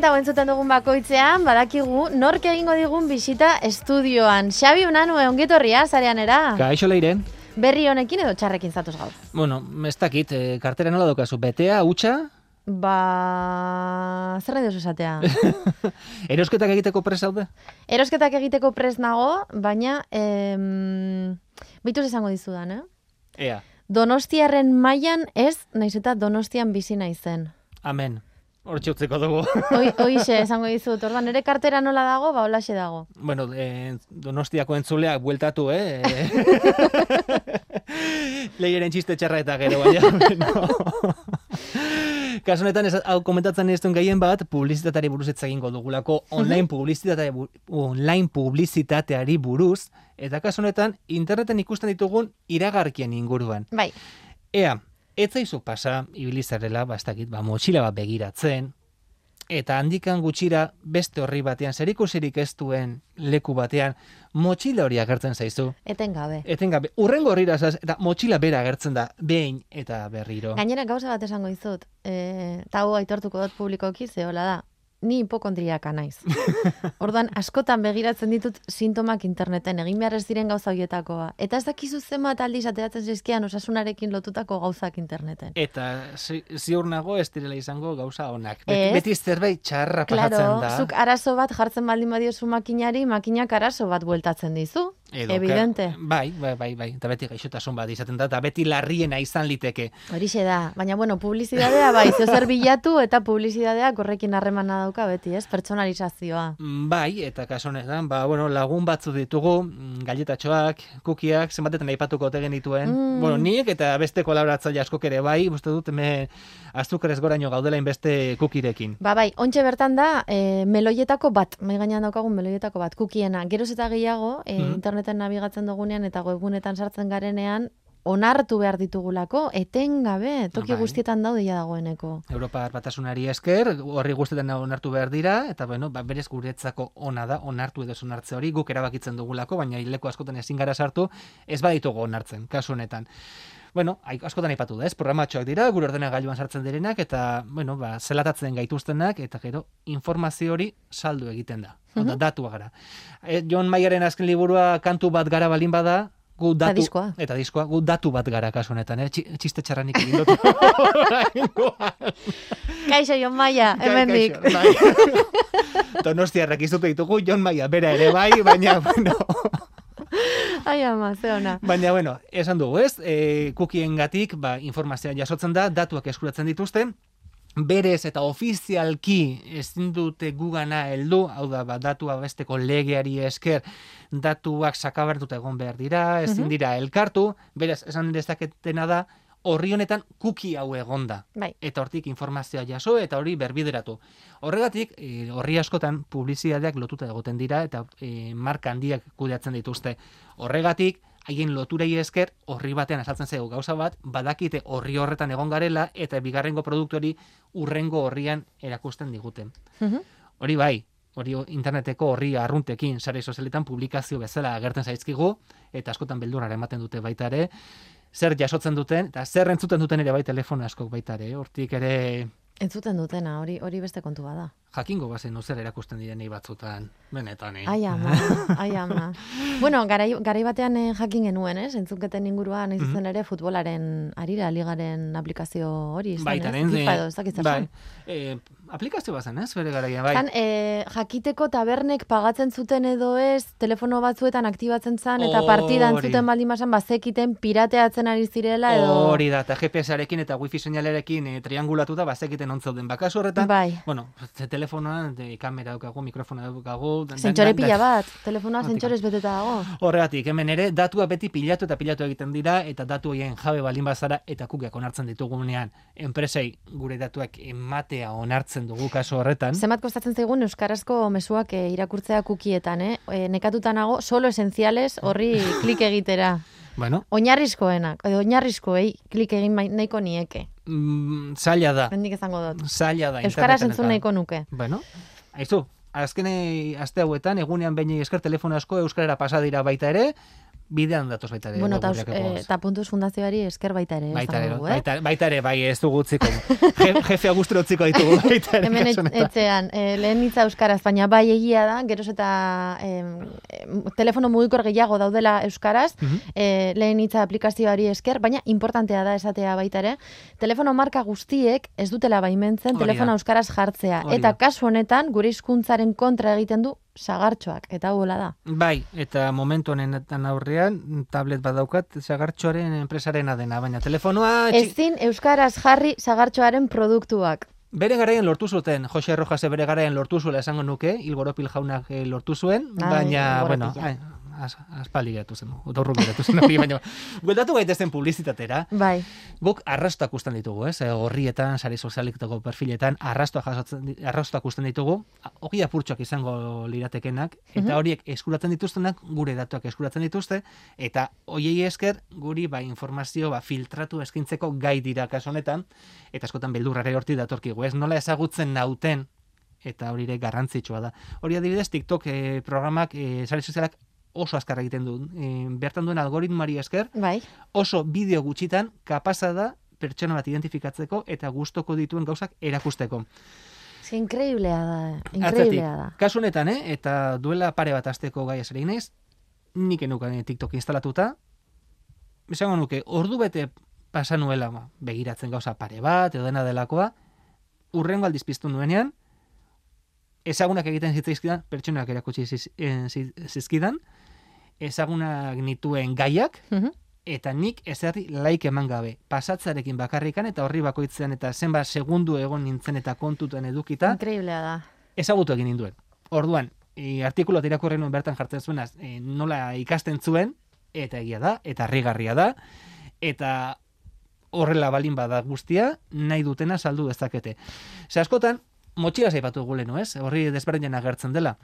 Kanta entzuten dugun bakoitzean, badakigu, nork egingo digun bisita estudioan. Xabi Unanu, ongitorria, zarean era? Kaixo leire. Berri honekin edo txarrekin zatuz gaur? Bueno, ez dakit, eh, kartera nola dokazu, betea, utxa? Ba... Zer nahi esatea? Erosketak egiteko prest zaude? Erosketak egiteko prest nago, baina... Em... Bituz esango dizudan, eh? Ea, Donostiarren mailan ez, naiz eta Donostian bizi naizen. amen. Hortxe utzeko dugu. Hoi, hoixe, esango dizut. Orduan, nire kartera nola dago, ba, holaxe dago. bueno, eh, donostiako entzuleak bueltatu, eh? Leieren txiste txarra eta gero, baina. no. Kasu honetan, ez, hau komentatzen ez duen gehien bat, publizitateari buruz ez egingo dugulako, online publizitate, online publizitateari buruz, eta kasu honetan, interneten ikusten ditugun iragarkien inguruan. Bai, Ea, ez zaizu pasa, ibilizarela, ba, ez dakit, ba, motxila bat begiratzen, eta handikan gutxira beste horri batean, zerikusirik ez duen leku batean, motxila hori agertzen zaizu. etengabe. Etengabe, urrengo horrira zaz, eta motxila bera agertzen da, behin eta berriro. Gainera gauza bat esango dizut, e, eta hau aitortuko dut publikoki, zehola da, ni hipokondriaka naiz. Orduan, askotan begiratzen ditut sintomak interneten, egin behar ez diren gauza horietakoa. Eta ez dakizu zenbat aldiz ateratzen zizkian osasunarekin lotutako gauzak interneten. Eta zi- ziur nago ez direla izango gauza onak. Beti, beti zerbait txarra Claro, pasatzen da. zuk arazo bat jartzen baldin badiozu makinari, makinak arazo bat bueltatzen dizu. Edo, Evidente. ka- Bai, bai, bai, bai. Eta beti gaixotasun bat izaten da, eta beti larriena izan liteke. Horixe da, baina bueno, publizidadea bai, zer bilatu eta publizidadeak horrekin harremana dauka beti, ez? Pertsonalizazioa. Mm, Bai, eta honetan, ba, bueno, lagun batzu ditugu, mm, galletatxoak, kukiak, zenbatetan aipatuko ote genituen. Mm. Bueno, nik eta beste kolaboratzaile askok ere bai, uste dut hemen azukarez goraino gaudela inbeste kukirekin. Ba bai, ontxe bertan da, e, meloietako bat, mai gainean daukagun meloietako bat, kukiena. Geroz eta gehiago, e, Mhm. Interneten nabigatzen dugunean eta webgunetan sartzen garenean, onartu behar ditugulako, etengabe, toki Bai. guztietan daude ja dagoeneko. Europar batasunari esker, horri guztetan onartu behar dira, eta bueno, ba, berez guretzako ona da, onartu edo onartze hori, guk erabakitzen dugulako, baina hileko askotan ezin gara sartu, ez baditugu onartzen, kasu honetan. Bueno, askotan aipatu da, ez? Programatxoak dira, gure ordenagailuan sartzen direnak, eta, bueno, ba, zelatatzen gaituztenak, eta gero, informazio hori saldu egiten da. Hau da, datua gara. E, John Mayeren azken liburua kantu bat gara balin bada, gu Eta datu, diskoa. eta diskoa, gu datu bat gara kasu honetan, eh? Txi- Txiste txarranik egin dut. Kaixo, Jon Maia, hemendik. Donostiarrak izutu ditugu, Jon Maia bera ere bai, baina, bueno, Ai ama, ze ona. baina, bueno, esan dugu, ez? E, kukien gatik, ba, informazioa jasotzen da, datuak eskuratzen dituzte, berez eta ofizialki ezin dute gugana heldu, hau da, ba, datua besteko legeari esker, datuak sakabertuta egon behar dira, ezin dira elkartu, berez, esan dezaketena da, horri honetan kuki hau egonda Bai, eta hortik informazioa jaso eta hori berbideratu. Horregatik, e, horri askotan publizitateak lotuta egoten dira eta e, marka handiak kudeatzen dituzte. Horregatik, haien loturei esker horri batean azaltzen zaigu gauza bat, badakite horri horretan egon garela eta bigarrengo produktu hori urrengo horrian erakusten diguten. Mhm. Hori bai, hori interneteko horri arruntekin sare sozialetan publikazio bezala agertzen zaizkigu eta askotan beldurra ematen dute baita ere zer jasotzen duten eta zer entzuten duten ere bai telefono askok baita ere hortik ere entzuten dutena, hori hori beste kontu bada. jakingo bazen zer erakusten direnei batzutan benetan eh? Ai ama, ai ama. bueno, garai, garai batean eh, jakin genuen, ez? Entzunketen inguruan, ez zen ere futbolaren arira ligaren aplikazio hori, izan, Baitaren, ez? eh, FIFA edo, ez dakit bai, eh, aplikazio bazen, ez? Bere garaia, bai. Zan, eh, jakiteko tabernek pagatzen zuten edo ez, telefono batzuetan aktibatzen zan, eta partida Hori. entzuten baldin basan, bazekiten pirateatzen ari zirela edo... Hori da, eta GPS-arekin eta wifi seinalerekin e, triangulatuta bazekiten ontzauden. Bakasu horretan, Bai. bueno, ze telefonoan de, kamera daukagu, mikrofona daukagu. Zentsore dan- pila bat, telefonoa Hortik. zentsorez beteta dago. Horregatik, hemen ere, datua beti pilatu eta pilatu egiten dira, eta datu horien jabe balin bazara, eta kukiak onartzen ditugunean, enpresei gure datuak ematea onartzen dugu kasu horretan. Zenbat kostatzen zaigun euskarazko mezuak eh, irakurtzea kukietan, eh? E, nekatuta nago, solo esenciales horri klik egitera. Bueno, Oinarrizkoenak, edo oinarrizkoei klik egin nahiko nieke. mm, zaila da. Mendik izango dut. Zaila da. Euskaraz entzun nahiko nuke. Bueno, aizu, azkenei aste hauetan, egunean baini esker telefono asko euskarara pasa dira baita ere, bidean datoz baita ere. Bueno, eta webguneak eh, eta puntuz fundazioari esker baita ere. baita ere, eh? baita, baita ere, bai, ez dugu utziko. Je, jefe Agustro utziko ditugu baita ere. Hemen etxean, e, lehen hitza euskaraz, baina bai egia da, geroz eta em, telefono mugikor gehiago daudela euskaraz, Mhm. e, lehen hitza aplikazioari esker, baina importantea da esatea baita ere, telefono marka guztiek ez dutela baimentzen telefono euskaraz jartzea. Hori eta kasu honetan, gure hizkuntzaren kontra egiten du sagartxoak, eta hola da. Bai, eta momentu honetan aurrean, tablet badaukat, zagartxoaren enpresarena dena, baina telefonoa... Ezin euskaraz jarri sagartxoaren produktuak. Bere garaian lortu zuten, Jose Rojase bere garaian lortu zuela esango nuke, Ilgoropil jaunak eh, lortu zuen, Ai, baina, bueno, ai, az, aspaldi geratu zen, otorru geratu zen hori, baina, bueltatu gaitezen publizitatera, Bai, guk arrastoak usten ditugu, ez? Eh, Horrietan, sare sozialetako perfiletan, arrastoak jasotzen, arrastoak usten ditugu, hori apurtxoak izango liratekenak, eta Mhm. horiek eskuratzen dituztenak, gure datuak eskuratzen dituzte, eta hoiei esker, guri ba, informazio ba, filtratu eskintzeko gai dira kasu honetan, eta askotan beldurrare horti datorkigu, ez? Nola ezagutzen nauten, eta hori ere garrantzitsua da. Hori adibidez, TikTok eh, programak, eh, sare sozialak oso azkar egiten du. Eh, bertan duen algoritmari esker, bai. oso bideo gutxitan kapasa da pertsona bat identifikatzeko eta gustoko dituen gauzak erakusteko. Ez inkreiblea da, inkreiblea da. kasu honetan, eh, eta duela pare bat asteko gai esari naiz, nik enukan eh, TikTok instalatuta, esango nuke, ordu bete pasa nuela ba, begiratzen gauza pare bat, edo dena delakoa, urrengo aldiz piztu nuenean, ezagunak egiten zitzaizkidan, pertsonak erakutsi ziz- eh, ziz- zizkidan, ezagunak nituen gaiak, Mhm. eta nik ezerri laik eman gabe. Pasatzarekin bakarrikan eta horri bakoitzean eta zenbat segundu egon nintzen eta kontuten edukita, Inkreiblea da. ezagutu egin ninduen. Orduan, e, artikuloa irakurri nuen bertan jartzen zuenaz, e, nola ikasten zuen, eta egia da, eta harrigarria da, eta horrela balin bada guztia, nahi dutena saldu dezakete. Ze askotan, motxila zaipatu gulenu, ez? Horri desberdinen agertzen dela.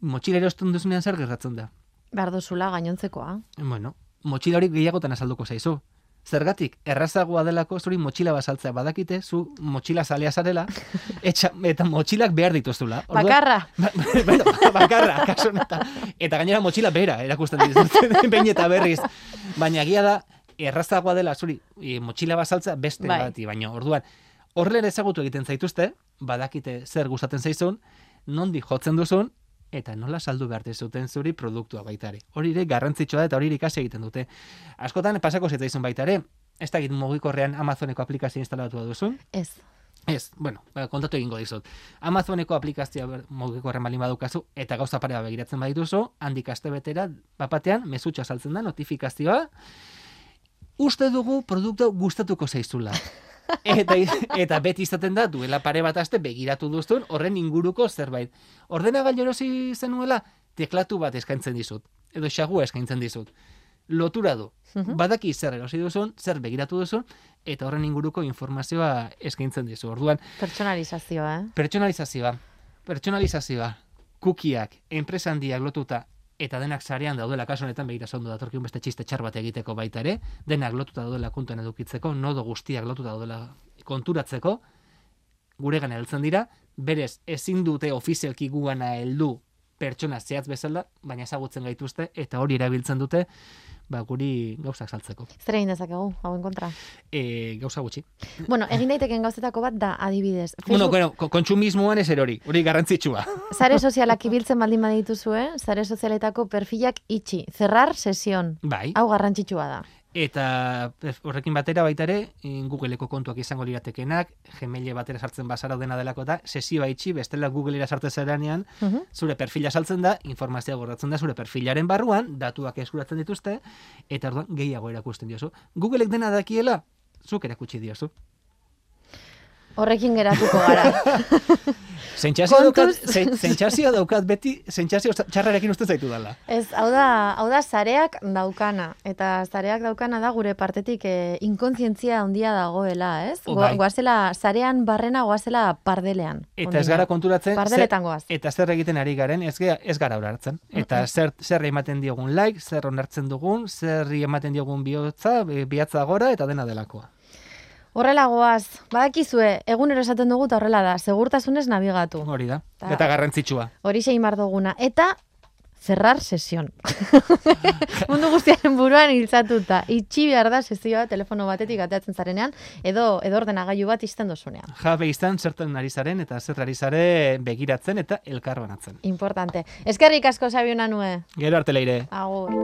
Motxila erosten duzunean zer gertatzen da? Behar duzula gainontzekoa. Bueno, motxila hori gehiagotan azalduko zaizu. Zergatik, errazagoa delako zuri motxila basaltzea badakite, zu motxila zalea zarela, etxa, eta motxilak behar dituzula. Orduan- Bakarra. Ba- bueno, bakarra, kasu honetan. Eta gainera motxila bera erakusten dituzten, behin eta berriz. Baina egia da, errazagoa dela zuri e, motxila basaltza beste Bai. bati, baina orduan, horrela ezagutu egiten zaituzte, badakite zer gustatzen zaizun, nondi jotzen duzun, eta nola saldu behar zuten zuri produktua baita ere. Hori ere garrantzitsua da eta hori ikasi egiten dute. Askotan pasako zitzaizun baita ere, ez dakit mugikorrean Amazoneko aplikazio instalatu duzun, Ez. Ez, bueno, ba, kontatu egingo dizut. Amazoneko aplikazioa mugikorren balin badukazu eta gauza pare bat begiratzen badituzu, handik aste betera, bapatean, mezutxa saltzen da, notifikazioa, uste dugu produktu gustatuko zaizula. eta, eta beti izaten da, duela pare bat aste begiratu duzun, horren inguruko zerbait. Ordenagailu erosi zenuela, teklatu bat eskaintzen dizut. Edo xagua eskaintzen dizut. Lotura du. Mhm. Badaki zer erosi duzun, zer begiratu duzun, eta horren inguruko informazioa eskaintzen dizu. Orduan, Pertsonalizazioa, eh? pertsonalizazioa, pertsonalizazioa, kukiak, enpresa handiak lotuta, eta denak sarean daudela kasu honetan begira ondo datorkiun beste txiste txar bat egiteko baita ere, denak lotuta daudela kontuan edukitzeko, nodo guztiak lotuta daudela konturatzeko, guregan heltzen dira, berez ezin dute ofizialki gugana heldu pertsona zehatz bezala, baina ezagutzen gaituzte eta hori erabiltzen dute ba, guri gauzak saltzeko. Zer egin dezakegu, hauen kontra. E, gauza gutxi. Bueno, egin daiteken gauzetako bat da, adibidez. Bueno, Facebook, bueno, ko- kontsumismoan ez erori, hori garrantzitsua. Zare sozialak ibiltzen baldin badituzue, zare sozialetako perfilak itxi. Zerrar sesion. Bai. Hau garrantzitsua da. Eta eh, horrekin batera baita ere, in Googleeko kontuak izango liratekenak, Gmail batera sartzen bazara dena delako da, sesioa itxi, bestela Googleera sartzen zeranean, Mhm. zure perfila saltzen da, informazioa gordatzen da zure perfilaren barruan, datuak eskuratzen dituzte, eta orduan gehiago erakusten diozu. Googleek dena dakiela, zuk erakutsi diozu. Horrekin geratuko gara. Sentsazio daukat, sentsazioa daukat beti, sentsazio txarrarekin uste zaitu dela. Ez, hau da, hau da zareak daukana. Eta zareak daukana da gure partetik e, inkontzientzia handia dagoela, ez? Oh, Go- bai. Goazela, zarean barrena goazela pardelean. Eta ez gara konturatzen, Pardeletan goaz. eta zer egiten ari garen, ez, gea- ez gara hartzen. Eta zer, zer ematen diogun like, zer onartzen dugun, zer ematen diogun bihotza, bi- bihatza gora, eta dena delakoa. Horrela goaz, badakizue, egunero esaten dugu eta horrela da, segurtasunez nabigatu. Hori da. Ta- Eta garrantzitsua. Hori sein mar duguna. Eta Zerrar sesion. Mundu guztiaren buruan hiltzatuta. Itxi behar da sesioa telefono batetik ateatzen zarenean, edo edo ordenagailu bat izten dozunean. Jabe izan zertan ari zaren eta zer ari zare begiratzen eta elkarbanatzen. Importante. Eskerrik asko sabiona nue. Gero arte leire. Agur.